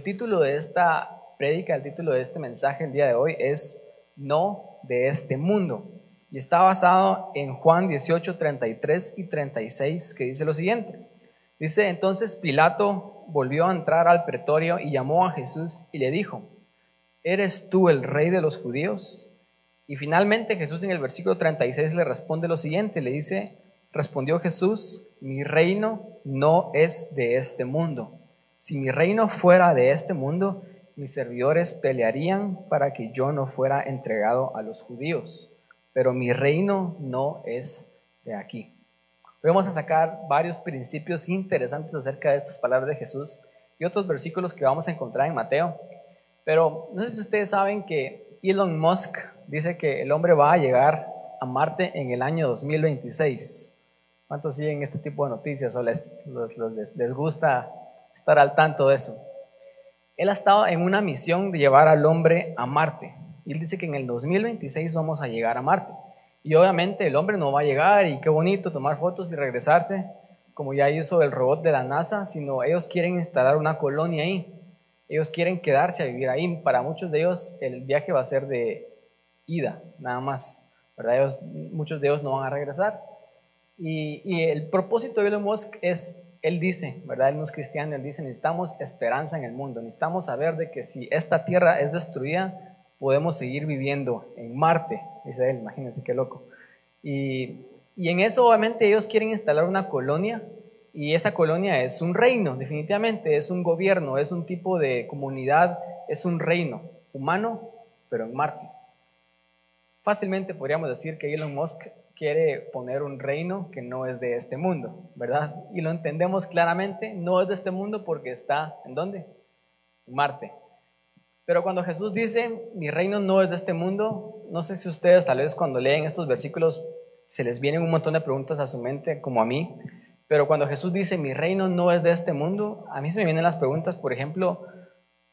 el título de esta prédica, el título de este mensaje el día de hoy es No de este mundo. Y está basado en Juan 18, 33 y 36, que dice lo siguiente. Dice, entonces Pilato volvió a entrar al pretorio y llamó a Jesús y le dijo, ¿eres tú el rey de los judíos? Y finalmente Jesús en el versículo 36 le responde lo siguiente, le dice, respondió Jesús, mi reino no es de este mundo. Si mi reino fuera de este mundo, mis servidores pelearían para que yo no fuera entregado a los judíos, pero mi reino no es de aquí. Vamos a sacar varios principios interesantes acerca de estas palabras de Jesús y otros versículos que vamos a encontrar en Mateo. Pero no sé si ustedes saben que Elon Musk dice que el hombre va a llegar a Marte en el año 2026. ¿Cuántos siguen este tipo de noticias o les, les, gusta estar al tanto de eso? Él ha estado en una misión de llevar al hombre a Marte. Y él dice que en el 2026 vamos a llegar a Marte. Y obviamente el hombre no va a llegar y qué bonito tomar fotos y regresarse, como ya hizo el robot de la NASA, sino ellos quieren instalar una colonia ahí. Ellos quieren quedarse a vivir ahí. Para muchos de ellos el viaje va a ser de ida, nada más. ¿verdad? muchos de ellos no van a regresar. Y, el propósito de Elon Musk es, él dice, ¿verdad? Él no es cristiano, él dice, necesitamos esperanza en el mundo, necesitamos saber de que si esta tierra es destruida, podemos seguir viviendo en Marte, dice él, imagínense qué loco. Y, y en eso obviamente ellos quieren instalar una colonia y esa colonia es un reino, definitivamente, es un gobierno, es un tipo de comunidad, es un reino humano, pero en Marte. Fácilmente podríamos decir que Elon Musk quiere poner un reino que no es de este mundo, ¿verdad? Y lo entendemos claramente, no es de este mundo porque está, ¿en dónde? Marte. Pero cuando Jesús dice, mi reino no es de este mundo, no sé si ustedes tal vez cuando leen estos versículos se les vienen un montón de preguntas a su mente, como a mí, pero cuando Jesús dice, mi reino no es de este mundo, a mí se me vienen las preguntas, por ejemplo,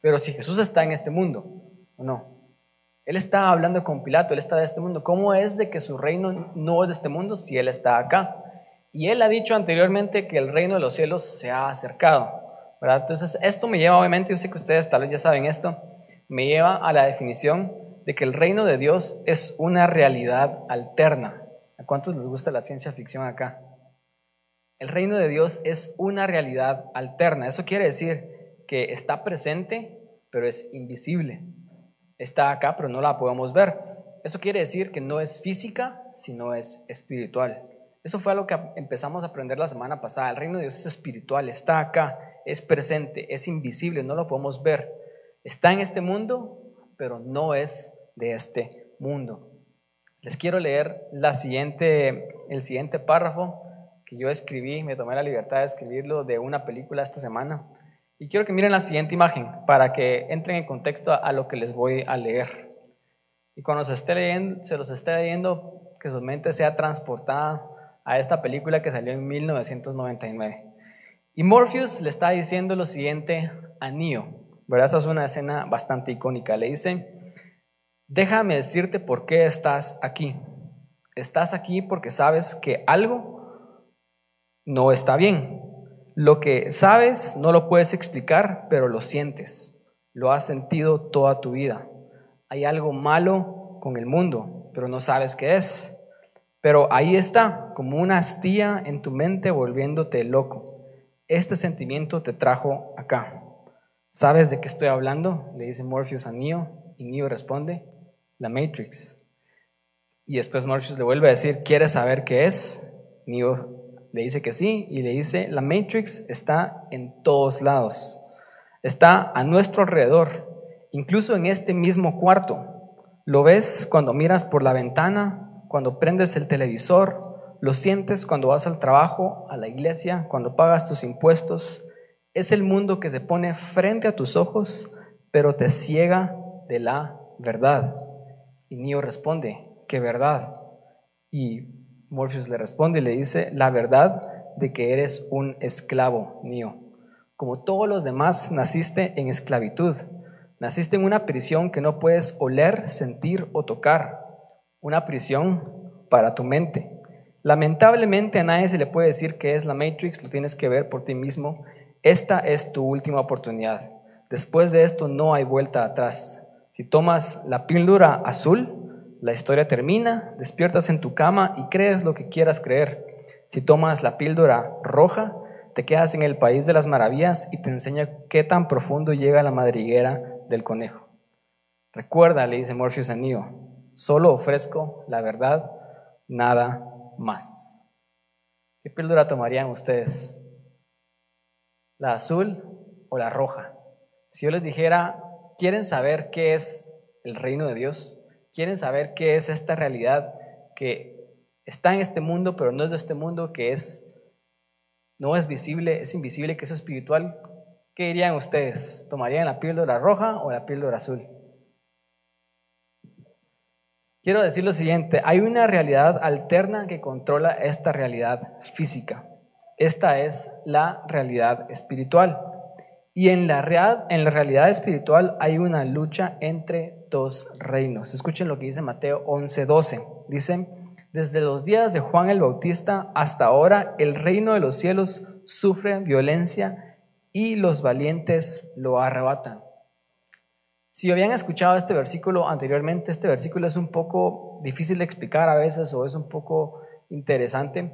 pero si Jesús está en este mundo o no. Él está hablando con Pilato, él está de este mundo. ¿Cómo es de que su reino no es de este mundo si él está acá? Y él ha dicho anteriormente que el reino de los cielos se ha acercado. ¿verdad? Entonces, esto me lleva, obviamente, yo sé que ustedes tal vez ya saben esto, me lleva a la definición de que el reino de Dios es una realidad alterna. ¿A cuántos les gusta la ciencia ficción acá? El reino de Dios es una realidad alterna. Eso quiere decir que está presente, pero es invisible. Está acá, pero no la podemos ver. Eso quiere decir que no es física, sino es espiritual. Eso fue algo que empezamos a aprender la semana pasada. El reino de Dios es espiritual, está acá, es presente, es invisible, no lo podemos ver. Está en este mundo, pero no es de este mundo. Les quiero leer la siguiente, el siguiente párrafo que yo escribí, me tomé la libertad de escribirlo de una película esta semana. Y quiero que miren la siguiente imagen para que entren en contexto a, lo que les voy a leer. Y cuando se, esté leyendo, se los esté leyendo, que su mente sea transportada a esta película que salió en 1999. Y Morpheus le está diciendo lo siguiente a Neo, ¿verdad? Esta es una escena bastante icónica. Le dice, déjame decirte por qué estás aquí. Estás aquí porque sabes que algo no está bien. Lo que sabes no lo puedes explicar, pero lo sientes. Lo has sentido toda tu vida. Hay algo malo con el mundo, pero no sabes qué es. Pero ahí está, como una astilla en tu mente volviéndote loco. Este sentimiento te trajo acá. ¿Sabes de qué estoy hablando? Le dice Morpheus a Neo y Neo responde, la Matrix. Y después Morpheus le vuelve a decir, ¿quieres saber qué es? Neo le dice que sí y le dice, la Matrix está en todos lados, está a nuestro alrededor, incluso en este mismo cuarto. Lo ves cuando miras por la ventana, cuando prendes el televisor, lo sientes cuando vas al trabajo, a la iglesia, cuando pagas tus impuestos. Es el mundo que se pone frente a tus ojos, pero te ciega de la verdad. Y Neo responde, ¿qué verdad? Y Morpheus le responde y le dice la verdad de que eres un esclavo mío. Como todos los demás, naciste en esclavitud. Naciste en una prisión que no puedes oler, sentir o tocar. Una prisión para tu mente. Lamentablemente a nadie se le puede decir que es la Matrix, lo tienes que ver por ti mismo esta es tu última oportunidad. Después de esto no hay vuelta atrás. Si tomas la píldora azul, la historia termina, despiertas en tu cama y crees lo que quieras creer. Si tomas la píldora roja, te quedas en el país de las maravillas y te enseña qué tan profundo llega la madriguera del conejo. Recuerda, le dice Morpheus a Neo, solo ofrezco la verdad, nada más. ¿Qué píldora tomarían ustedes? ¿La azul o la roja? Si yo les dijera, ¿quieren saber qué es el reino de Dios? ¿Quieren saber qué es esta realidad que está en este mundo, pero no es de este mundo, que es no es visible, es invisible, que es espiritual? ¿Qué dirían ustedes? ¿Tomarían la píldora roja o la píldora azul? Quiero decir lo siguiente, hay una realidad alterna que controla esta realidad física. Esta es la realidad espiritual. Y en la, en la realidad espiritual hay una lucha entre dos reinos. Escuchen lo que dice Mateo 11:12. Dice, desde los días de Juan el Bautista hasta ahora el reino de los cielos sufre violencia y los valientes lo arrebatan. Si habían escuchado este versículo anteriormente, este versículo es un poco difícil de explicar a veces o es un poco interesante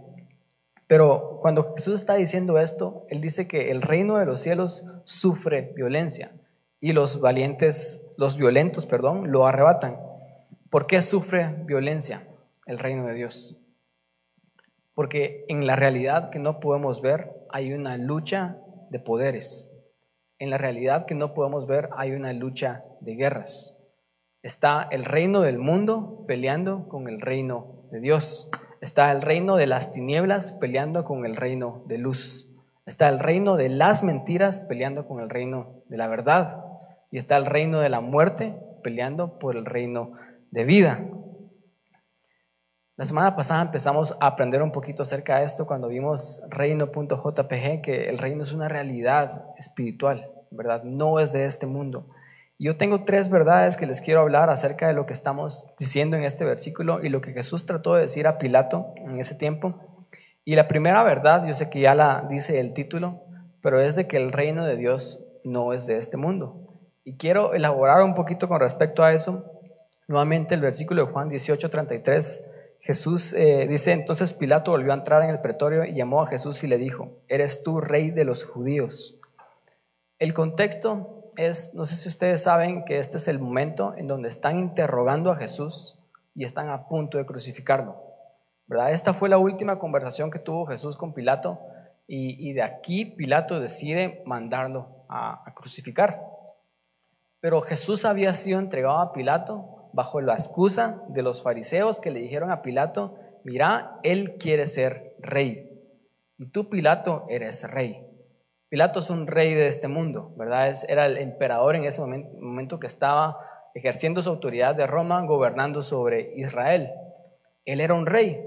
pero cuando Jesús está diciendo esto, Él dice que el reino de los cielos sufre violencia y los valientes, los violentos, perdón, lo arrebatan. ¿Por qué sufre violencia el reino de Dios? Porque en la realidad que no podemos ver hay una lucha de poderes. En la realidad que no podemos ver hay una lucha de guerras. Está el reino del mundo peleando con el reino de Dios. Está el reino de las tinieblas peleando con el reino de luz. Está el reino de las mentiras peleando con el reino de la verdad. Y está el reino de la muerte peleando por el reino de vida. La semana pasada empezamos a aprender un poquito acerca de esto cuando vimos reino.jpg, que el reino es una realidad espiritual, ¿verdad? No es de este mundo. Yo tengo tres verdades que les quiero hablar acerca de lo que estamos diciendo en este versículo y lo que Jesús trató de decir a Pilato en ese tiempo. Y la primera verdad, yo sé que ya la dice el título, pero es de que el reino de Dios no es de este mundo. Y quiero elaborar un poquito con respecto a eso. Nuevamente el versículo de Juan 18:33, Jesús eh, dice, entonces Pilato volvió a entrar en el pretorio y llamó a Jesús y le dijo, ¿eres tú rey de los judíos? El contexto es, no sé si ustedes saben que este es el momento en donde están interrogando a Jesús y están a punto de crucificarlo. ¿verdad? Esta fue la última conversación que tuvo Jesús con Pilato y, de aquí Pilato decide mandarlo a, a crucificar. Pero Jesús había sido entregado a Pilato bajo la excusa de los fariseos que le dijeron a Pilato, mira, él quiere ser rey. Y tú, Pilato, eres rey. Pilato es un rey de este mundo, ¿verdad? era el emperador en ese momento, que estaba ejerciendo su autoridad de Roma, gobernando sobre Israel. Él era un rey.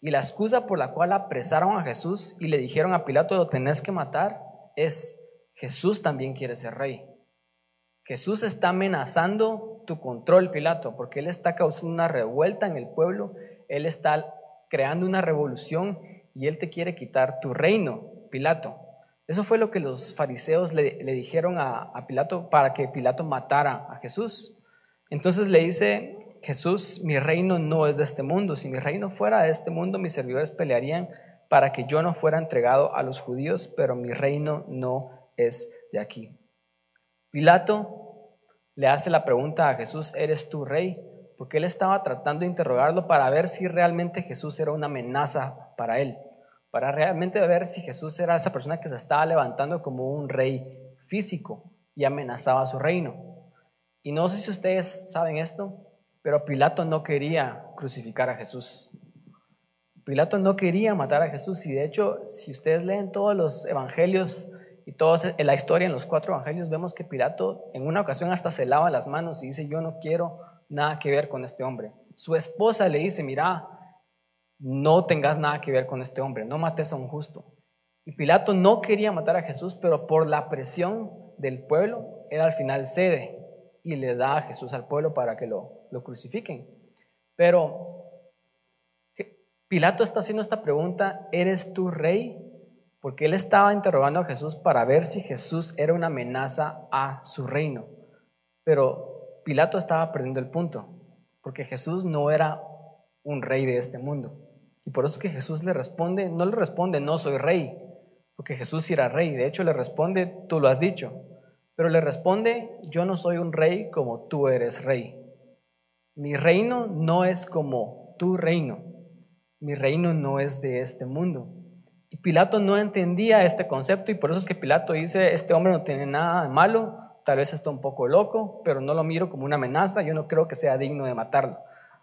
Y la excusa por la cual apresaron a Jesús y le dijeron a Pilato, lo tenés que matar, es Jesús también quiere ser rey. Jesús está amenazando tu control, Pilato, porque Él está causando una revuelta en el pueblo, Él está creando una revolución y Él te quiere quitar tu reino, Pilato. Eso fue lo que los fariseos le, dijeron a, Pilato para que Pilato matara a Jesús. Entonces le dice Jesús, mi reino no es de este mundo. Si mi reino fuera de este mundo, mis servidores pelearían para que yo no fuera entregado a los judíos, pero mi reino no es de aquí. Pilato le hace la pregunta a Jesús, ¿eres tu rey? Porque él estaba tratando de interrogarlo para ver si realmente Jesús era una amenaza para él para realmente ver si Jesús era esa persona que se estaba levantando como un rey físico y amenazaba su reino. Y no sé si ustedes saben esto, pero Pilato no quería crucificar a Jesús. Pilato no quería matar a Jesús y de hecho, si ustedes leen todos los evangelios y toda la historia en los cuatro evangelios, vemos que Pilato en una ocasión hasta se lava las manos y dice, yo no quiero nada que ver con este hombre. Su esposa le dice, mira, no tengas nada que ver con este hombre, no mates a un justo. Y Pilato no quería matar a Jesús, pero por la presión del pueblo, él al final cede y le da a Jesús al pueblo para que lo crucifiquen. Pero Pilato está haciendo esta pregunta, ¿eres tú rey? Porque él estaba interrogando a Jesús para ver si Jesús era una amenaza a su reino. Pero Pilato estaba perdiendo el punto, porque Jesús no era un rey de este mundo. Y por eso es que Jesús le responde, no le responde, no soy rey, porque Jesús era rey. De hecho, le responde, tú lo has dicho. Pero le responde, yo no soy un rey como tú eres rey. Mi reino no es como tu reino. Mi reino no es de este mundo. Pilato no entendía este concepto y por eso es que Pilato dice, este hombre no tiene nada de malo, tal vez está un poco loco, pero no lo miro como una amenaza, yo no creo que sea digno de matarlo.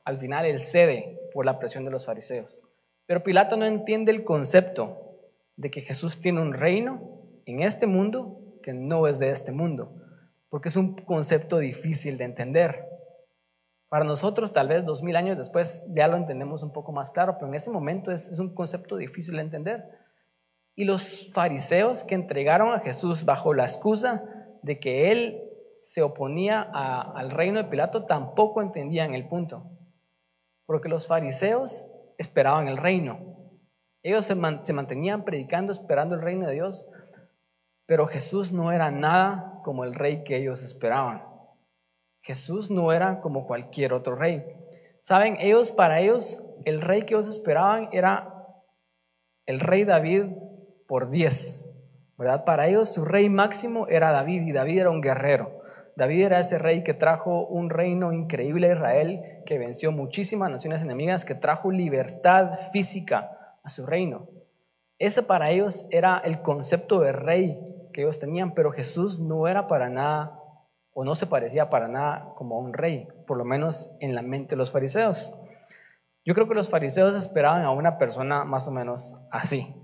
Al final él cede por la presión de los fariseos. Pero Pilato no entiende el concepto de que Jesús tiene un reino en este mundo que no es de este mundo, porque es un concepto difícil de entender. Para nosotros, tal vez dos mil años después, ya lo entendemos un poco más claro, pero en ese momento es un concepto difícil de entender. Y los fariseos que entregaron a Jesús bajo la excusa de que él se oponía al reino de Pilato tampoco entendían el punto. Porque los fariseos esperaban el reino. Ellos se, se mantenían predicando, esperando el reino de Dios, pero Jesús no era nada como el rey que ellos esperaban. Jesús no era como cualquier otro rey. Saben, ellos, para ellos, el rey que ellos esperaban era el rey David por diez. ¿verdad? Para ellos su rey máximo era David y David era un guerrero. David era ese rey que trajo un reino increíble a Israel, que venció muchísimas naciones enemigas, que trajo libertad física a su reino. Ese para ellos era el concepto de rey que ellos tenían, pero Jesús no era para nada o no se parecía para nada como a un rey, por lo menos en la mente de los fariseos. Yo creo que los fariseos esperaban a una persona más o menos así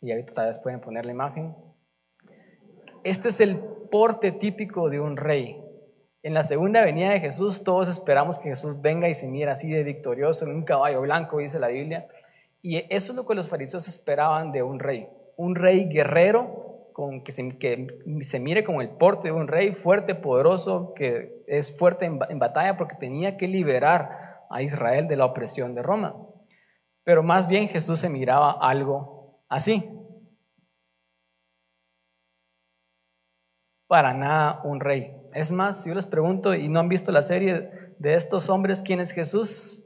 y ahorita tal vez pueden poner la imagen. Este es el porte típico de un rey. En la segunda venida de Jesús todos esperamos que Jesús venga y se mire así de victorioso en un caballo blanco, dice la Biblia. Y eso es lo que los fariseos esperaban de un rey. Un rey guerrero, con que, se, que se mire como el porte de un rey, fuerte, poderoso, que es fuerte en, en batalla porque tenía que liberar a Israel de la opresión de Roma. Pero más bien Jesús se miraba algo así. Para nada un rey. Es más, si yo les pregunto y no han visto la serie de estos hombres, ¿quién es Jesús?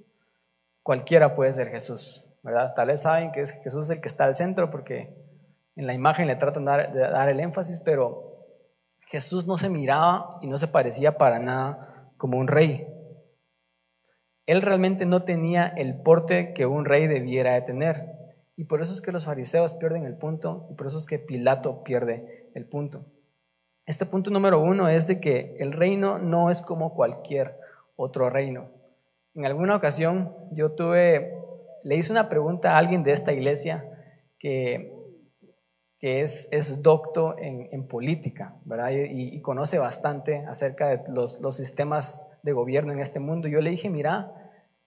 Cualquiera puede ser Jesús, ¿verdad? Tal vez saben que es Jesús el que está al centro porque en la imagen le tratan de dar, de dar el énfasis, pero Jesús no se miraba y no se parecía para nada como un rey. Él realmente no tenía el porte que un rey debiera de tener. Y por eso es que los fariseos pierden el punto y por eso es que Pilato pierde el punto. Este punto número uno es de que el reino no es como cualquier otro reino. En alguna ocasión yo tuve, le hice una pregunta a alguien de esta iglesia que, que es, es docto en, política, ¿verdad? Y, y, conoce bastante acerca de los, los sistemas de gobierno en este mundo. Yo le dije, mira,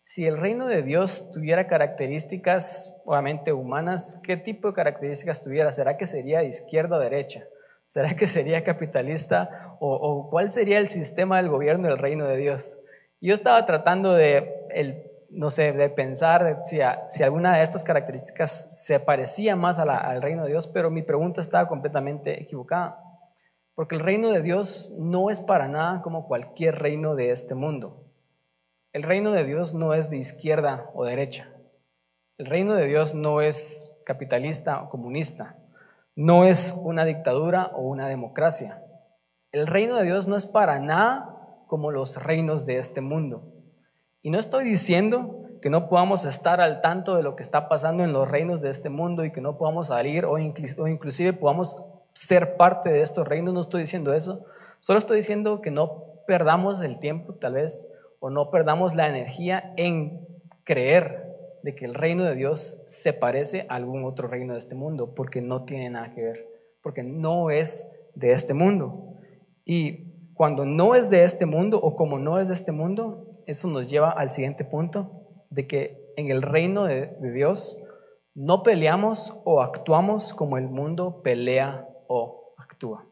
si el reino de Dios tuviera características, obviamente humanas, ¿qué tipo de características tuviera? ¿Será que sería de izquierda o derecha? ¿Será que sería capitalista? ¿O, cuál sería el sistema del gobierno del reino de Dios? Yo estaba tratando de, no sé, de pensar si, si, alguna de estas características se parecía más al reino de Dios, pero mi pregunta estaba completamente equivocada. Porque el reino de Dios no es para nada como cualquier reino de este mundo. El reino de Dios no es de izquierda o derecha. El reino de Dios no es capitalista o comunista. No es una dictadura o una democracia. El reino de Dios no es para nada como los reinos de este mundo. Y no estoy diciendo que no podamos estar al tanto de lo que está pasando en los reinos de este mundo y que no podamos salir o, inclusive podamos ser parte de estos reinos. No estoy diciendo eso. Solo estoy diciendo que no perdamos el tiempo, tal vez, o no perdamos la energía en creer de que el reino de Dios se parece a algún otro reino de este mundo, porque no tiene nada que ver, porque no es de este mundo. Y cuando no es de este mundo o como no es de este mundo, eso nos lleva al siguiente punto, de que en el reino de, Dios no peleamos o actuamos como el mundo pelea o actúa.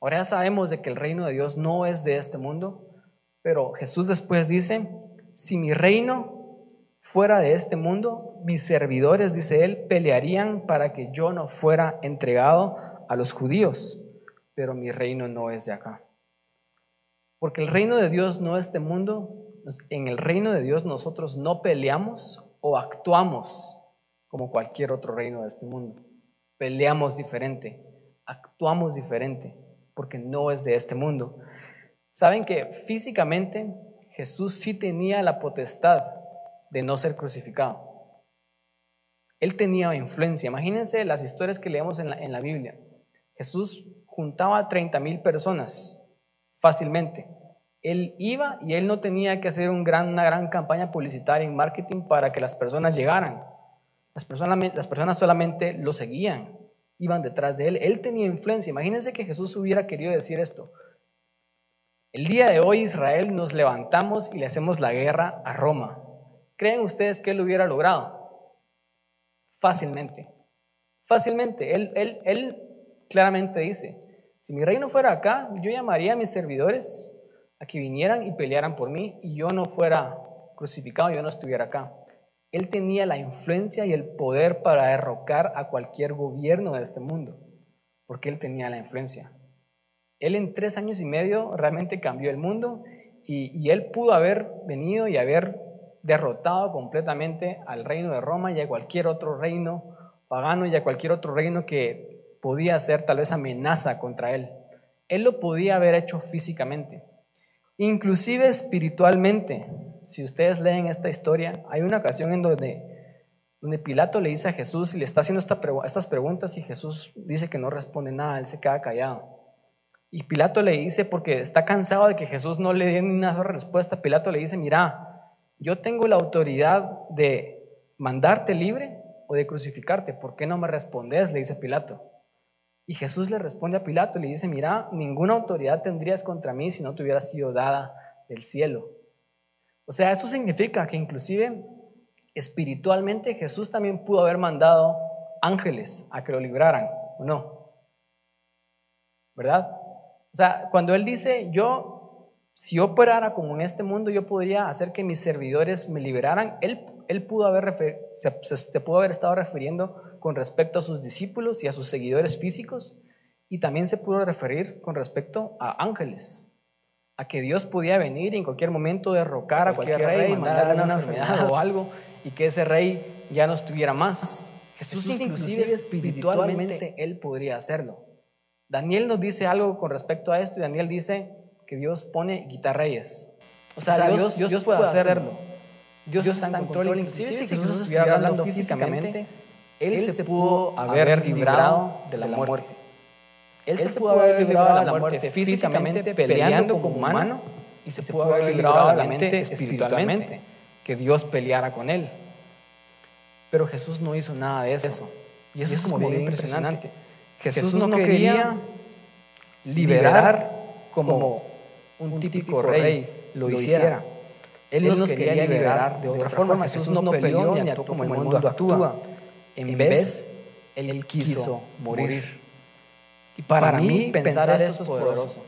Ahora ya sabemos de que el reino de Dios no es de este mundo, pero Jesús después dice, si mi reino fuera de este mundo, mis servidores, dice él, pelearían para que yo no fuera entregado a los judíos, pero mi reino no es de acá. Porque el reino de Dios no es este mundo, en el reino de Dios nosotros no peleamos o actuamos como cualquier otro reino de este mundo. Peleamos diferente, actuamos diferente, porque no es de este mundo. Saben que físicamente Jesús sí tenía la potestad de no ser crucificado. Él tenía influencia. Imagínense las historias que leemos en la, en la Biblia. Jesús juntaba a 30 mil personas fácilmente. Él iba y él no tenía que hacer una gran campaña publicitaria en marketing para que las personas llegaran. Las personas solamente lo seguían, iban detrás de él. Él tenía influencia. Imagínense que Jesús hubiera querido decir esto. El día de hoy Israel nos levantamos y le hacemos la guerra a Roma. ¿Creen ustedes que él lo hubiera logrado? Fácilmente. Fácilmente. Él, él, él claramente dice, si mi reino fuera acá, yo llamaría a mis servidores a que vinieran y pelearan por mí y yo no fuera crucificado, yo no estuviera acá. Él tenía la influencia y el poder para derrocar a cualquier gobierno de este mundo, porque él tenía la influencia. Él en tres años y medio realmente cambió el mundo y, él pudo haber venido y haber derrotado completamente al reino de Roma y a cualquier otro reino pagano y a cualquier otro reino que podía ser tal vez amenaza contra él. Él lo podía haber hecho físicamente, inclusive espiritualmente. Si ustedes leen esta historia, hay una ocasión en donde, donde Pilato le dice a Jesús y le está haciendo estas preguntas y Jesús dice que no responde nada, él se queda callado. Y Pilato le dice, porque está cansado de que Jesús no le dé ni una sola respuesta, Pilato le dice, mira, yo tengo la autoridad de mandarte libre o de crucificarte, ¿por qué no me respondes? Le dice Pilato. Y Jesús le responde a Pilato y le dice, mira, ninguna autoridad tendrías contra mí si no te hubiera sido dada del cielo. O sea, eso significa que inclusive espiritualmente Jesús también pudo haber mandado ángeles a que lo libraran, ¿o no? ¿Verdad? O sea, cuando Él dice, yo, si operara como en este mundo, yo podría hacer que mis servidores me liberaran, Él, él pudo haber, se, se pudo haber estado refiriendo con respecto a sus discípulos y a sus seguidores físicos, y también se pudo referir con respecto a ángeles, a que Dios podía venir y en cualquier momento derrocar a cualquier, rey, mandarle una, enfermedad o algo, y que ese rey ya no estuviera más. Jesús, inclusive espiritualmente él podría hacerlo. Daniel nos dice algo con respecto a esto y Daniel dice que Dios pone quitar reyes. O sea, Dios, Dios, puede hacerlo. Dios, está en control. Inclusive si Jesús estuviera hablando físicamente, él, se pudo haber librado de la muerte. Él se pudo haber librado de la muerte físicamente peleando como humano y se pudo haber librado de la mente espiritualmente, que Dios peleara con él. Pero Jesús no hizo nada de eso. Y eso, es como bien impresionante. Jesús no quería liberar como un típico rey lo hiciera. Él nos quería liberar de otra forma. Jesús no peleó ni actuó como el mundo actúa en vez, Él quiso morir. Y para, mí pensar esto es poderoso,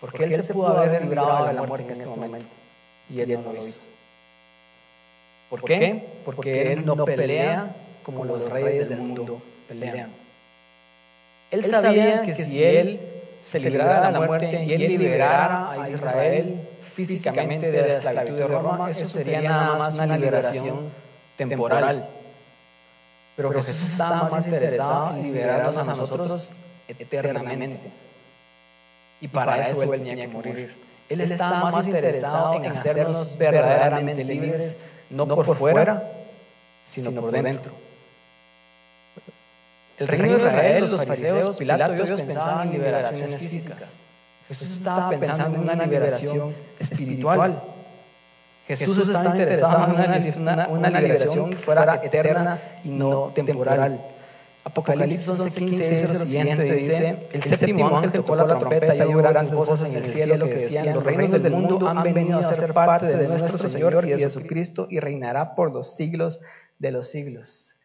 porque Él se pudo haber librado de la muerte en este, este momento, y Él no lo hizo. ¿Por qué? Porque Él no pelea como los reyes del mundo pelean. Él sabía que si Él se librara de la muerte y Él liberara a Israel físicamente de la esclavitud de Roma, eso sería nada más una liberación temporal. Pero Jesús estaba más interesado en liberarnos a nosotros eternamente. Y para eso Él tenía que morir. Él estaba más interesado en hacernos verdaderamente libres, no por fuera, sino por dentro. El reino de Israel, los fariseos, Pilato, ellos pensaban en liberaciones físicas. Jesús estaba pensando en una liberación espiritual. Jesús, estaba interesado en una, liberación que fuera eterna y no temporal. Apocalipsis 11:15 dice lo siguiente, dice, el séptimo ángel tocó la trompeta y hubo grandes voces en el cielo que decían, los reinos del mundo han venido a ser parte de nuestro Señor y de Jesucristo y reinará por los siglos de los siglos.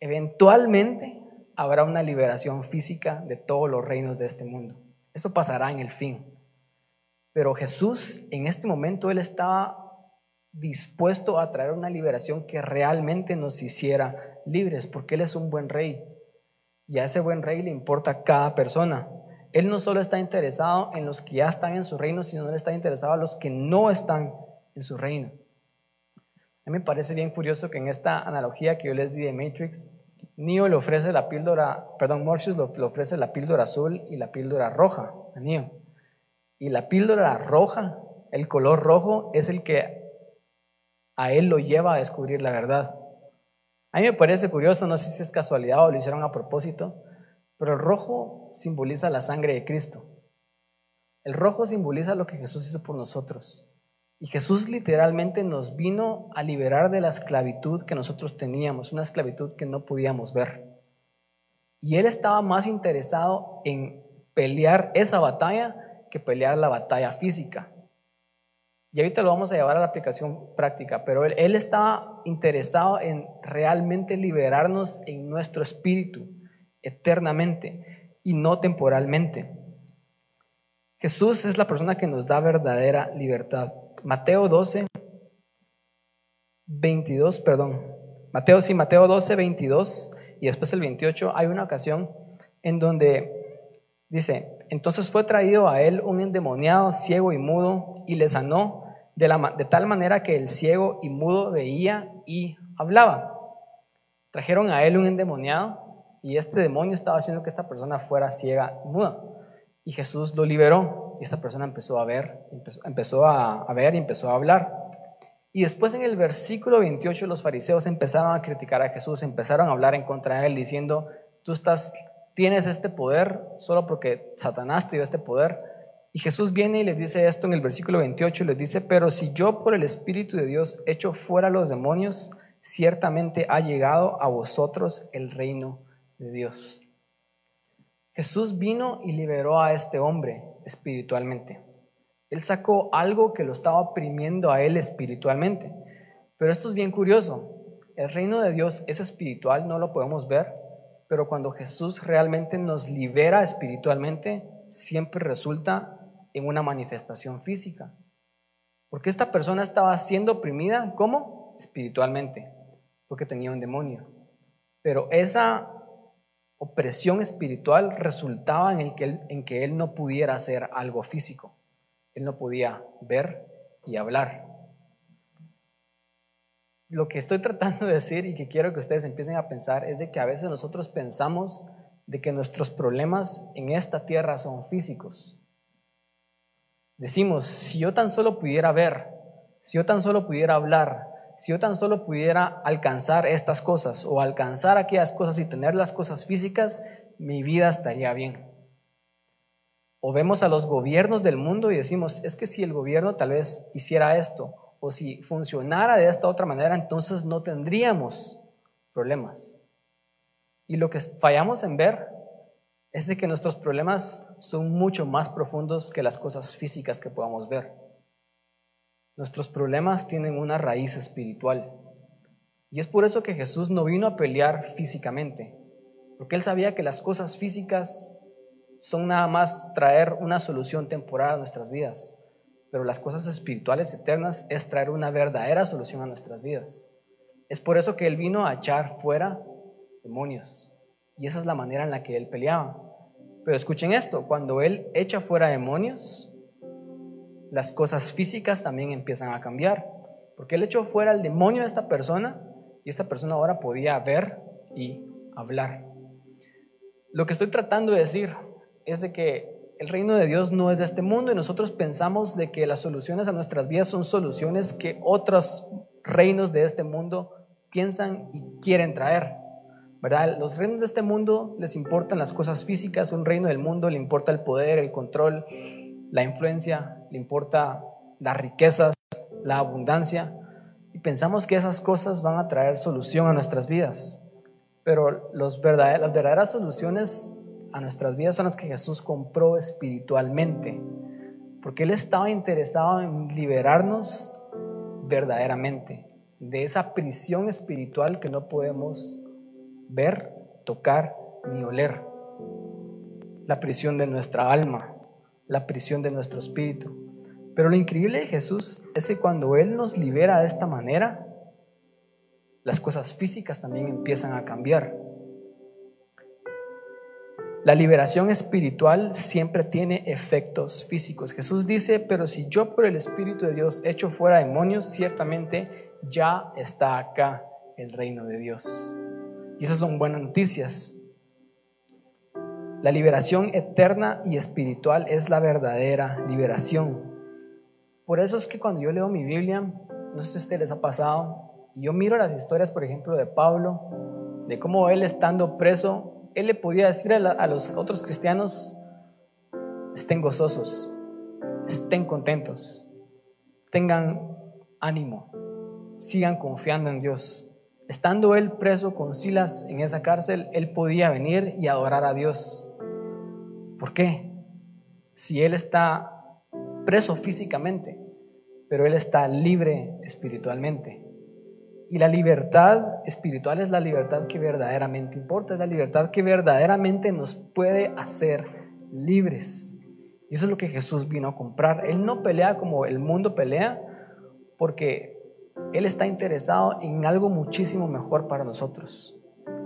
Eventualmente habrá una liberación física de todos los reinos de este mundo. Eso pasará en el fin. Pero Jesús, en este momento, Él estaba dispuesto a traer una liberación que realmente nos hiciera libres, porque Él es un buen rey. Y a ese buen rey le importa cada persona. Él no solo está interesado en los que ya están en su reino, sino Él está interesado en los que no están en su reino. A mí me parece bien curioso que en esta analogía que yo les di de Matrix, Neo le ofrece la píldora, perdón, Morpheus le ofrece la píldora azul y la píldora roja a. Y la píldora roja, el color rojo, es el que a él lo lleva a descubrir la verdad. A mí me parece curioso, no sé si es casualidad o lo hicieron a propósito, pero el rojo simboliza la sangre de Cristo. El rojo simboliza lo que Jesús hizo por nosotros. Y Jesús literalmente nos vino a liberar de la esclavitud que nosotros teníamos, una esclavitud que no podíamos ver. Y Él estaba más interesado en pelear esa batalla que pelear la batalla física. Y ahorita lo vamos a llevar a la aplicación práctica, pero él, él estaba interesado en realmente liberarnos en nuestro espíritu, eternamente y no temporalmente. Jesús es la persona que nos da verdadera libertad. Mateo 12, 22, perdón. Mateo, sí, Mateo 12, 22 y después el 28 hay una ocasión en donde dice, entonces fue traído a él un endemoniado ciego y mudo y le sanó de, de tal manera que el ciego y mudo veía y hablaba. Trajeron a él un endemoniado y este demonio estaba haciendo que esta persona fuera ciega y muda. Y Jesús lo liberó y esta persona empezó a ver, empezó, a, ver y empezó a hablar. Y después en el versículo 28 los fariseos empezaron a criticar a Jesús, empezaron a hablar en contra de él diciendo, tú estás, tienes este poder solo porque Satanás te dio este poder. Y Jesús viene y les dice esto en el versículo 28, les dice, pero si yo por el Espíritu de Dios echo fuera los demonios, ciertamente ha llegado a vosotros el reino de Dios. Jesús vino y liberó a este hombre espiritualmente. Él sacó algo que lo estaba oprimiendo a él espiritualmente. Pero esto es bien curioso. El reino de Dios es espiritual, no lo podemos ver, pero cuando Jesús realmente nos libera espiritualmente, siempre resulta en una manifestación física. Porque esta persona estaba siendo oprimida, ¿cómo? Espiritualmente, porque tenía un demonio. Pero esa opresión espiritual resultaba en, el que él, en que él no pudiera hacer algo físico. Él no podía ver y hablar. Lo que estoy tratando de decir y que quiero que ustedes empiecen a pensar es de que a veces nosotros pensamos de que nuestros problemas en esta tierra son físicos. Decimos, si yo tan solo pudiera ver, si yo tan solo pudiera hablar, si yo tan solo pudiera alcanzar estas cosas o alcanzar aquellas cosas y tener las cosas físicas, mi vida estaría bien. O vemos a los gobiernos del mundo y decimos, es que si el gobierno tal vez hiciera esto, o si funcionara de esta otra manera, entonces no tendríamos problemas. Y lo que fallamos en ver es de que nuestros problemas son mucho más profundos que las cosas físicas que podamos ver. Nuestros problemas tienen una raíz espiritual. Y es por eso que Jesús no vino a pelear físicamente, porque él sabía que las cosas físicas son nada más traer una solución temporal a nuestras vidas, pero las cosas espirituales eternas es traer una verdadera solución a nuestras vidas. Es por eso que él vino a echar fuera demonios. Y esa es la manera en la que él peleaba. Pero escuchen esto, cuando él echa fuera demonios, las cosas físicas también empiezan a cambiar. Porque él echó fuera el demonio de esta persona y esta persona ahora podía ver y hablar. Lo que estoy tratando de decir es de que el reino de Dios no es de este mundo y nosotros pensamos de que las soluciones a nuestras vidas son soluciones que otros reinos de este mundo piensan y quieren traer. ¿verdad? Los reinos de este mundo les importan las cosas físicas, un reino del mundo le importa el poder, el control, la influencia, le importa las riquezas, la abundancia, y pensamos que esas cosas van a traer solución a nuestras vidas. Pero los las verdaderas soluciones a nuestras vidas son las que Jesús compró espiritualmente, porque Él estaba interesado en liberarnos verdaderamente de esa prisión espiritual que no podemos ver, tocar ni oler. La prisión de nuestra alma, la prisión de nuestro espíritu. Pero lo increíble de Jesús es que cuando Él nos libera de esta manera, las cosas físicas también empiezan a cambiar. La liberación espiritual siempre tiene efectos físicos. Jesús dice, pero si yo por el Espíritu de Dios echo fuera demonios, ciertamente ya está acá el reino de Dios. Y esas son buenas noticias. La liberación eterna y espiritual es la verdadera liberación. Por eso es que cuando yo leo mi Biblia, no sé si a ustedes les ha pasado, y yo miro las historias, por ejemplo, de Pablo, de cómo él estando preso, él le podía decir a, los otros cristianos, estén gozosos, estén contentos, tengan ánimo, sigan confiando en Dios. Estando él preso con Silas en esa cárcel, él podía venir y adorar a Dios. ¿Por qué? Si él está preso físicamente, pero él está libre espiritualmente. Y la libertad espiritual es la libertad que verdaderamente importa, es la libertad que verdaderamente nos puede hacer libres. Y eso es lo que Jesús vino a comprar. Él no pelea como el mundo pelea, porque Él está interesado en algo muchísimo mejor para nosotros,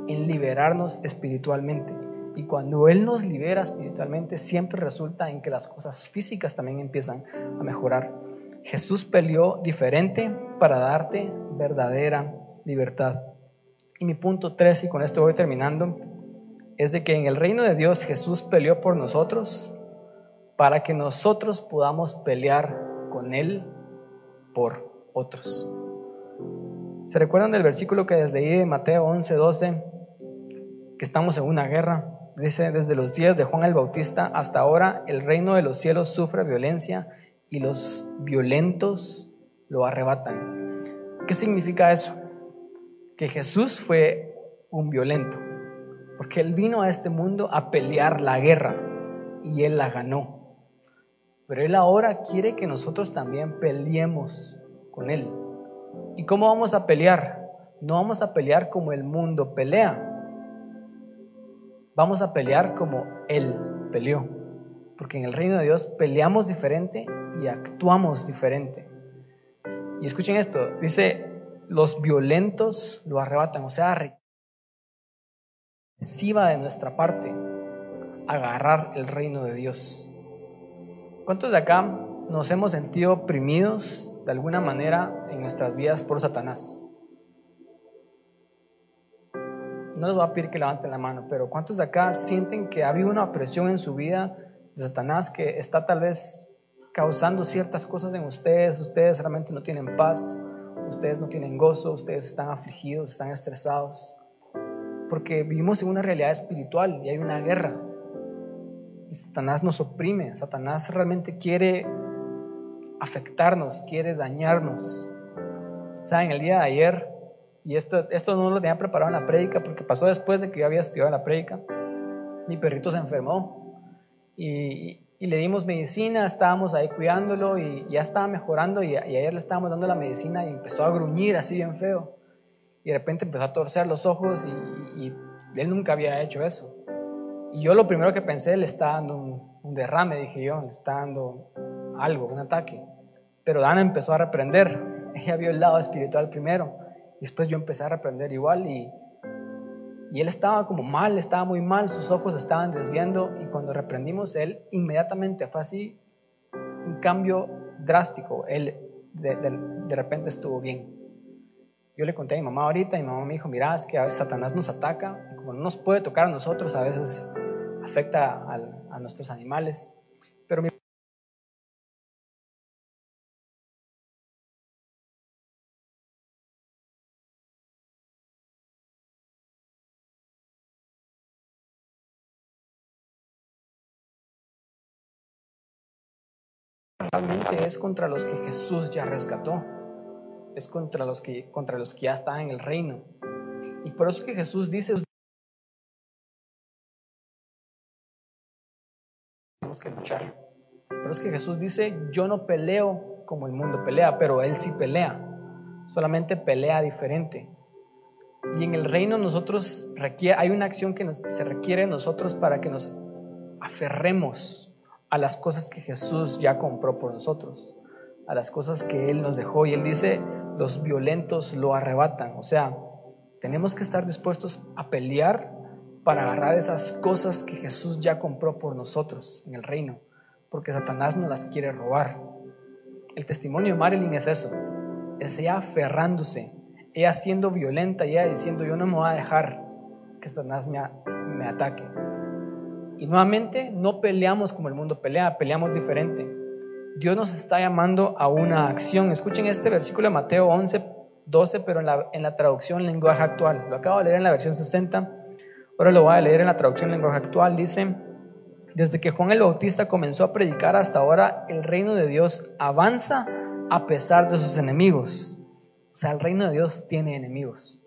en liberarnos espiritualmente. Y cuando Él nos libera espiritualmente, siempre resulta en que las cosas físicas también empiezan a mejorar. Jesús peleó diferente para darte verdadera libertad. Y mi punto 3, y con esto voy terminando, es de que en el reino de Dios Jesús peleó por nosotros para que nosotros podamos pelear con Él por otros. ¿Se recuerdan del versículo que les leí de Mateo 11, 12? Que estamos en una guerra. Dice, desde los días de Juan el Bautista hasta ahora el reino de los cielos sufre violencia y los violentos lo arrebatan. ¿Qué significa eso? Que Jesús fue un violento, porque Él vino a este mundo a pelear la guerra y Él la ganó. Pero Él ahora quiere que nosotros también peleemos con Él. ¿Y cómo vamos a pelear? No vamos a pelear como el mundo pelea. Vamos a pelear como Él peleó. Porque en el reino de Dios peleamos diferente y actuamos diferente. Y escuchen esto, dice, los violentos lo arrebatan, o sea, reciba de nuestra parte agarrar el reino de Dios. ¿Cuántos de acá nos hemos sentido oprimidos de alguna manera en nuestras vidas por Satanás? No les voy a pedir que levanten la mano, pero ¿cuántos de acá sienten que ha habido una opresión en su vida de Satanás que está tal vez causando ciertas cosas en ustedes, ustedes realmente no tienen paz, ustedes no tienen gozo, ustedes están afligidos, están estresados, porque vivimos en una realidad espiritual y hay una guerra. Satanás nos oprime, Satanás realmente quiere afectarnos, quiere dañarnos. Saben, el día de ayer, y esto, esto no lo tenía preparado en la prédica porque pasó después de que yo había estudiado la prédica, mi perrito se enfermó y, le dimos medicina, estábamos ahí cuidándolo y ya estaba mejorando y, ayer le estábamos dando la medicina y empezó a gruñir así bien feo. Y de repente empezó a torcer los ojos y, él nunca había hecho eso. Y yo lo primero que pensé, le está dando un, derrame, dije yo, le está dando algo, un ataque. Pero Dana empezó a reprender, ella vio el lado espiritual primero. Después yo empecé a reprender igual y, y él estaba como mal, estaba muy mal, sus ojos estaban desviando y cuando reprendimos, él inmediatamente fue así, un cambio drástico, él de, de, repente estuvo bien. Yo le conté a mi mamá ahorita y mi mamá me dijo, mira, es que a veces Satanás nos ataca, como no nos puede tocar a nosotros, a veces afecta a, a nuestros animales. Pero mi es contra los que Jesús ya rescató. Es contra los que, contra los que ya están en el reino. Y por eso que Jesús dice, tenemos que luchar. Pero es que Jesús dice, yo no peleo como el mundo pelea, pero Él sí pelea. Solamente pelea diferente. Y en el reino nosotros hay una acción que se requiere de nosotros para que nos aferremos a las cosas que Jesús ya compró por nosotros, a las cosas que Él nos dejó. Y Él dice, los violentos lo arrebatan. O sea, tenemos que estar dispuestos a pelear para agarrar esas cosas que Jesús ya compró por nosotros en el reino, porque Satanás nos las quiere robar. El testimonio de Marilyn es eso, es ella aferrándose, ella siendo violenta, ella diciendo yo no me voy a dejar que Satanás me, me ataque. Y nuevamente no peleamos como el mundo pelea, peleamos diferente. Dios nos está llamando a una acción. Escuchen este versículo de Mateo 11, 12, pero en la, en la traducción lenguaje actual. Lo acabo de leer en la versión 60, ahora lo voy a leer en la traducción lenguaje actual. Dice, desde que Juan el Bautista comenzó a predicar hasta ahora, el reino de Dios avanza a pesar de sus enemigos. O sea, el reino de Dios tiene enemigos.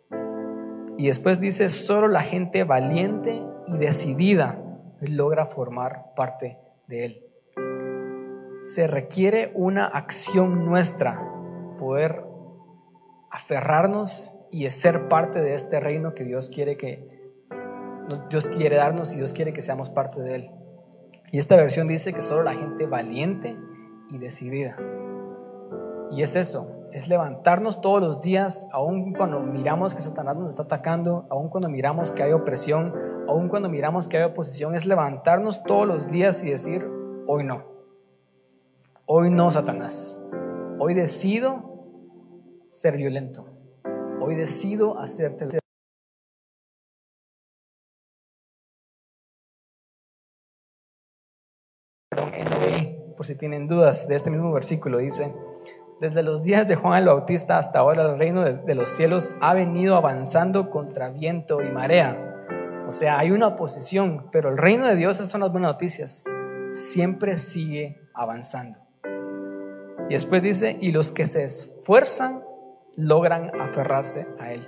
Y después dice, solo la gente valiente y decidida logra formar parte de Él. Se requiere una acción nuestra, poder aferrarnos y ser parte de este reino que Dios quiere que Dios quiere darnos y Dios quiere que seamos parte de él. Y esta versión dice que solo la gente valiente y decidida. Y es eso, es levantarnos todos los días, aun cuando miramos que Satanás nos está atacando, aun cuando miramos que hay opresión, aun cuando miramos que hay oposición, es levantarnos todos los días y decir, hoy no. Hoy no, Satanás. Hoy decido ser violento. Hoy decido hacerte por si tienen dudas de este mismo versículo, dice, desde los días de Juan el Bautista hasta ahora el reino de, los cielos ha venido avanzando contra viento y marea. O sea, hay una oposición, pero el reino de Dios, esas son las buenas noticias, siempre sigue avanzando. Y después dice, y los que se esfuerzan logran aferrarse a Él.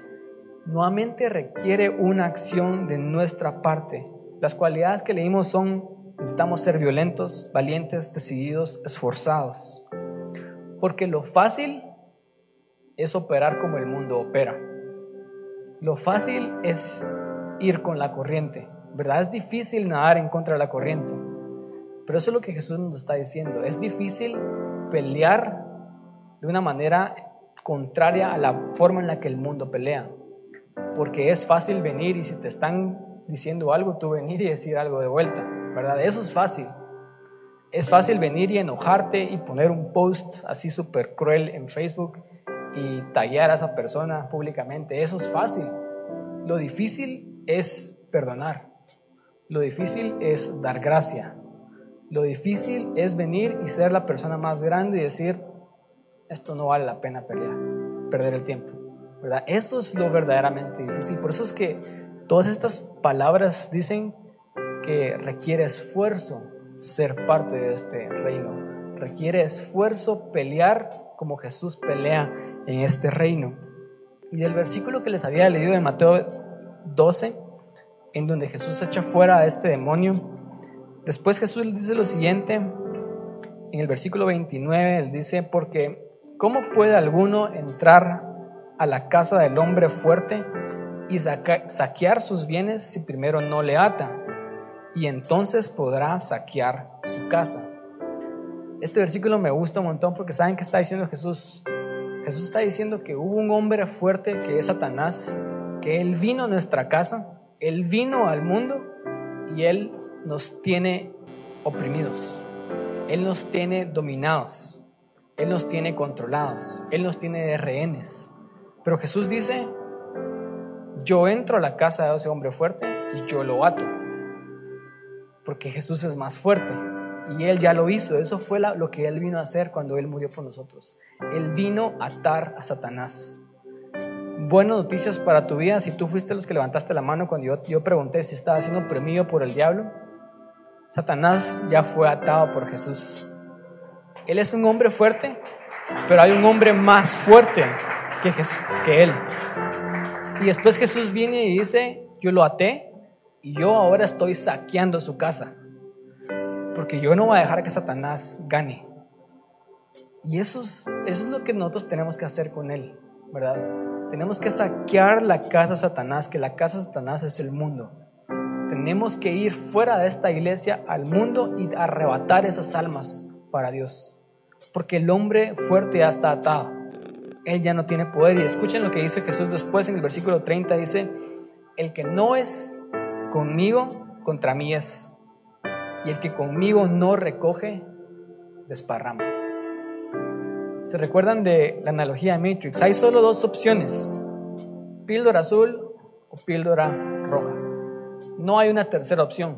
Nuevamente requiere una acción de nuestra parte. Las cualidades que leímos son, necesitamos ser violentos, valientes, decididos, esforzados. Porque lo fácil es operar como el mundo opera. Lo fácil es ir con la corriente, ¿verdad? Es difícil nadar en contra de la corriente. Pero eso es lo que Jesús nos está diciendo. Es difícil pelear de una manera contraria a la forma en la que el mundo pelea. Porque es fácil venir y si te están diciendo algo, tú venir y decir algo de vuelta, ¿verdad? Eso es fácil. Es fácil venir y enojarte y poner un post así súper cruel en Facebook y tallar a esa persona públicamente. Eso es fácil. Lo difícil es perdonar. Lo difícil es dar gracia. Lo difícil es venir y ser la persona más grande y decir, esto no vale la pena pelear, perder el tiempo. ¿verdad? Eso es lo verdaderamente difícil. Por eso es que todas estas palabras dicen que requiere esfuerzo, ser parte de este reino. Requiere esfuerzo pelear como Jesús pelea en este reino. Y del versículo que les había leído de Mateo 12, en donde Jesús echa fuera a este demonio, después Jesús le dice lo siguiente, en el versículo 29, él dice, porque ¿cómo puede alguno entrar a la casa del hombre fuerte y saquear sus bienes si primero no le ata? Y entonces podrá saquear su casa. Este versículo me gusta un montón porque saben que está diciendo Jesús. Jesús está diciendo que hubo un hombre fuerte que es Satanás, que él vino a nuestra casa, él vino al mundo y él nos tiene oprimidos, él nos tiene dominados, él nos tiene controlados, él nos tiene de rehenes. Pero Jesús dice, yo entro a la casa de ese hombre fuerte y yo lo ato porque Jesús es más fuerte y Él ya lo hizo. Eso fue lo que Él vino a hacer cuando Él murió por nosotros. Él vino a atar a Satanás. Buenas noticias para tu vida. Si tú fuiste los que levantaste la mano cuando yo, pregunté si estaba siendo premido por el diablo, Satanás ya fue atado por Jesús. Él es un hombre fuerte, pero hay un hombre más fuerte que, Jesús, que Él. Y después Jesús viene y dice, yo lo até y yo ahora estoy saqueando su casa. Porque yo no voy a dejar que Satanás gane. Y eso es, eso es lo que nosotros tenemos que hacer con él, ¿verdad? Tenemos que saquear la casa de Satanás, que la casa de Satanás es el mundo. tenemos que ir fuera de esta iglesia al mundo y arrebatar esas almas para Dios. Porque el hombre fuerte ya está atado. Él ya no tiene poder. Y escuchen lo que dice Jesús después en el versículo 30. Dice, el que no es conmigo, contra mí es. Y el que conmigo no recoge, desparrama. ¿Se recuerdan de la analogía de Matrix? Hay solo dos opciones, píldora azul o píldora roja. No hay una tercera opción.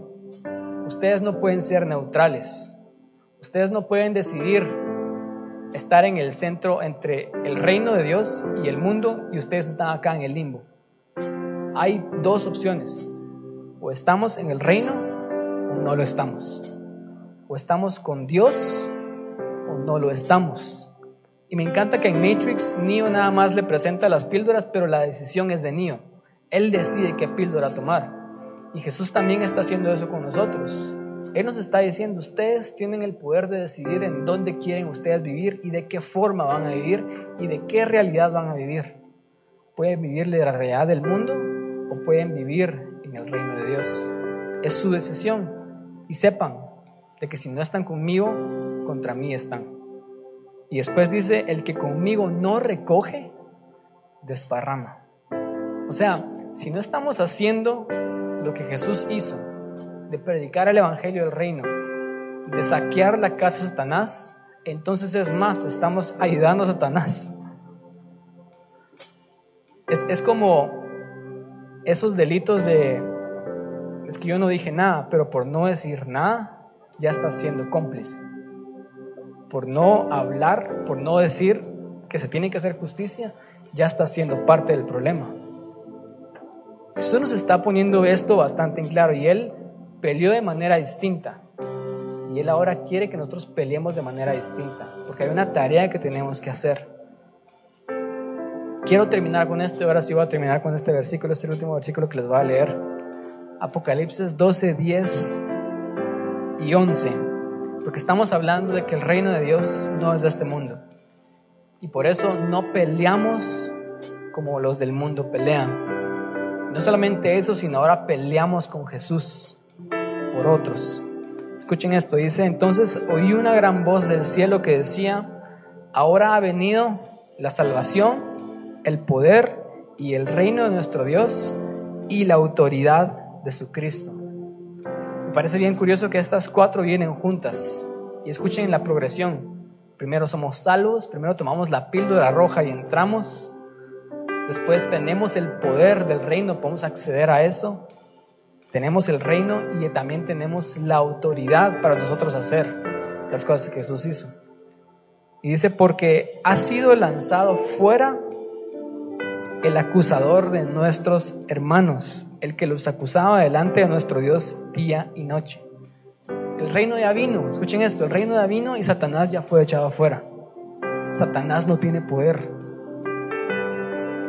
Ustedes no pueden ser neutrales. Ustedes no pueden decidir estar en el centro entre el reino de Dios y el mundo y ustedes están acá en el limbo. Hay dos opciones. O estamos en el reino o no lo estamos. O estamos con Dios o no lo estamos. Y me encanta que en Matrix Neo nada más le presenta las píldoras, pero la decisión es de Neo. Él decide qué píldora tomar. Y Jesús también está haciendo eso con nosotros. Él nos está diciendo, ustedes tienen el poder de decidir en dónde quieren ustedes vivir y de qué forma van a vivir y de qué realidad van a vivir. Pueden vivir la realidad del mundo o pueden vivir el reino de Dios. Es su decisión. Y sepan de que si no están conmigo, contra mí están. Y después dice, el que conmigo no recoge, desparrama. O sea, si no estamos haciendo lo que Jesús hizo, de predicar el Evangelio del Reino, de saquear la casa de Satanás, entonces es más, estamos ayudando a Satanás. Es, es como esos delitos de, es que yo no dije nada, pero por no decir nada, ya estás siendo cómplice por no hablar, por no decir que se tiene que hacer justicia, ya está siendo parte del problema. Jesús nos está poniendo esto bastante en claro y Él peleó de manera distinta. Y Él ahora quiere que nosotros peleemos de manera distinta, porque hay una tarea que tenemos que hacer. Quiero terminar con esto, ahora sí voy a terminar con este versículo, es el último versículo que les voy a leer. Apocalipsis 12, 10 y 11 porque estamos hablando de que el reino de Dios no es de este mundo. Y por eso no peleamos como los del mundo pelean. No solamente eso, sino ahora peleamos con Jesús por otros. Escuchen esto, dice, entonces oí una gran voz del cielo que decía, ahora ha venido la salvación, el poder y el reino de nuestro Dios y la autoridad de su Cristo parece bien curioso que estas cuatro vienen juntas. Y escuchen la progresión. Primero somos salvos, primero tomamos la píldora roja y entramos. Después tenemos el poder del reino, podemos acceder a eso. Tenemos el reino y también tenemos la autoridad para nosotros hacer las cosas que Jesús hizo. Y dice, porque ha sido lanzado fuera el acusador de nuestros hermanos, el que los acusaba delante de nuestro Dios día y noche. El reino ya vino, escuchen esto, el reino ya vino y Satanás ya fue echado afuera. Satanás no tiene poder.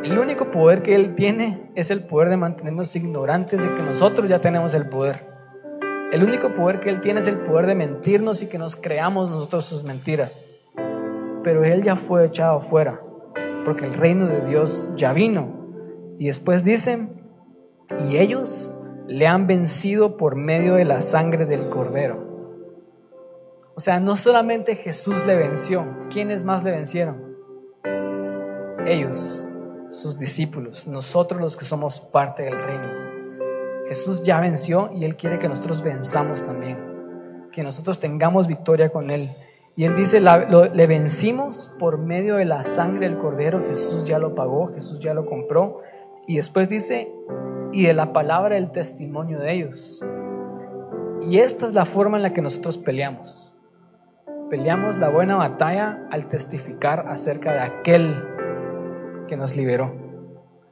El único poder que él tiene es el poder de mantenernos ignorantes de que nosotros ya tenemos el poder. El único poder que él tiene es el poder de mentirnos y que nos creamos nosotros sus mentiras. Pero él ya fue echado afuera porque el reino de Dios ya vino. Y después dice, y ellos le han vencido por medio de la sangre del cordero. O sea, no solamente Jesús le venció, ¿quiénes más le vencieron? Ellos, sus discípulos, nosotros los que somos parte del reino. Jesús ya venció y Él quiere que nosotros venzamos también, que nosotros tengamos victoria con Él. Y él dice, le vencimos por medio de la sangre del cordero, Jesús ya lo pagó, Jesús ya lo compró. Y después dice, y de la palabra del testimonio de ellos. Y esta es la forma en la que nosotros peleamos. Peleamos la buena batalla al testificar acerca de aquel que nos liberó,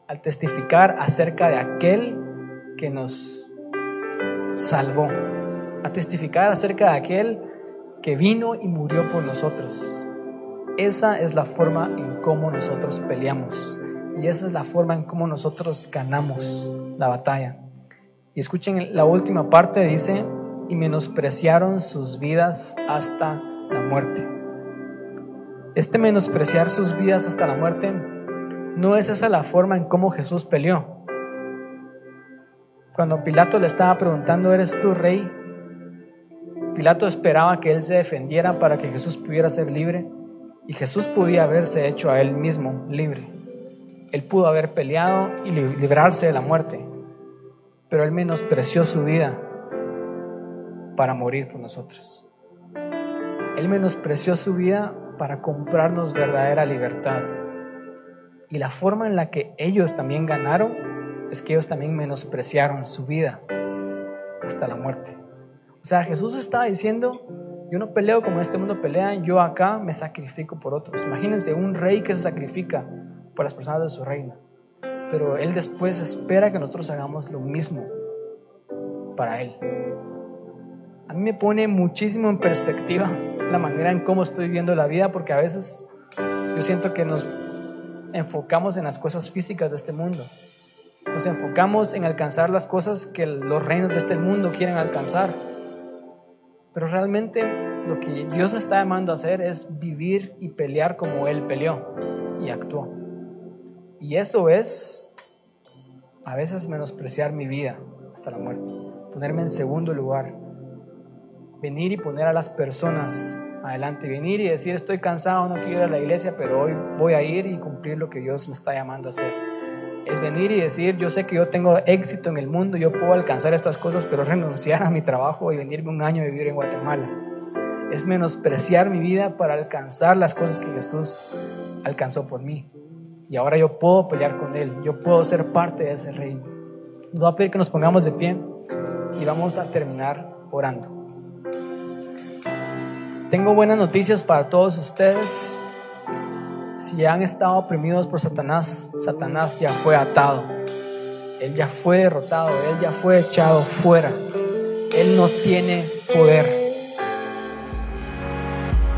al testificar acerca de aquel que nos salvó, a testificar acerca de aquel que vino y murió por nosotros. Esa es la forma en cómo nosotros peleamos y esa es la forma en cómo nosotros ganamos la batalla. Y escuchen la última parte, dice, y menospreciaron sus vidas hasta la muerte. Este menospreciar sus vidas hasta la muerte no es esa la forma en cómo Jesús peleó. Cuando Pilato le estaba preguntando, ¿eres tú rey? Pilato esperaba que él se defendiera para que Jesús pudiera ser libre y Jesús podía haberse hecho a él mismo libre. Él pudo haber peleado y librarse de la muerte, pero él menospreció su vida para morir por nosotros. Él menospreció su vida para comprarnos verdadera libertad. Y la forma en la que ellos también ganaron es que ellos también menospreciaron su vida hasta la muerte. O sea, Jesús estaba diciendo, yo no peleo como este mundo pelea, yo acá me sacrifico por otros. Imagínense un rey que se sacrifica por las personas de su reino, pero él después espera que nosotros hagamos lo mismo para él. A mí me pone muchísimo en perspectiva la manera en cómo estoy viendo la vida, porque a veces yo siento que nos enfocamos en las cosas físicas de este mundo. Nos enfocamos en alcanzar las cosas que los reinos de este mundo quieren alcanzar. Pero realmente lo que Dios nos está llamando a hacer es vivir y pelear como Él peleó y actuó. Y eso es a veces menospreciar mi vida hasta la muerte, ponerme en segundo lugar, venir y poner a las personas adelante, venir y decir estoy cansado, no quiero ir a la iglesia, pero hoy voy a ir y cumplir lo que Dios me está llamando a hacer. Es venir y decir, yo sé que yo tengo éxito en el mundo, yo puedo alcanzar estas cosas, pero renunciar a mi trabajo y venirme un año a vivir en Guatemala. Es menospreciar mi vida para alcanzar las cosas que Jesús alcanzó por mí. Y ahora yo puedo pelear con Él, yo puedo ser parte de ese reino. Nos va a pedir que nos pongamos de pie y vamos a terminar orando. Tengo buenas noticias para todos ustedes. Si han estado oprimidos por Satanás, Satanás ya fue atado. Él ya fue derrotado, él ya fue echado fuera. Él no tiene poder.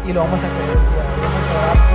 Y lo vamos a creer. Vamos a por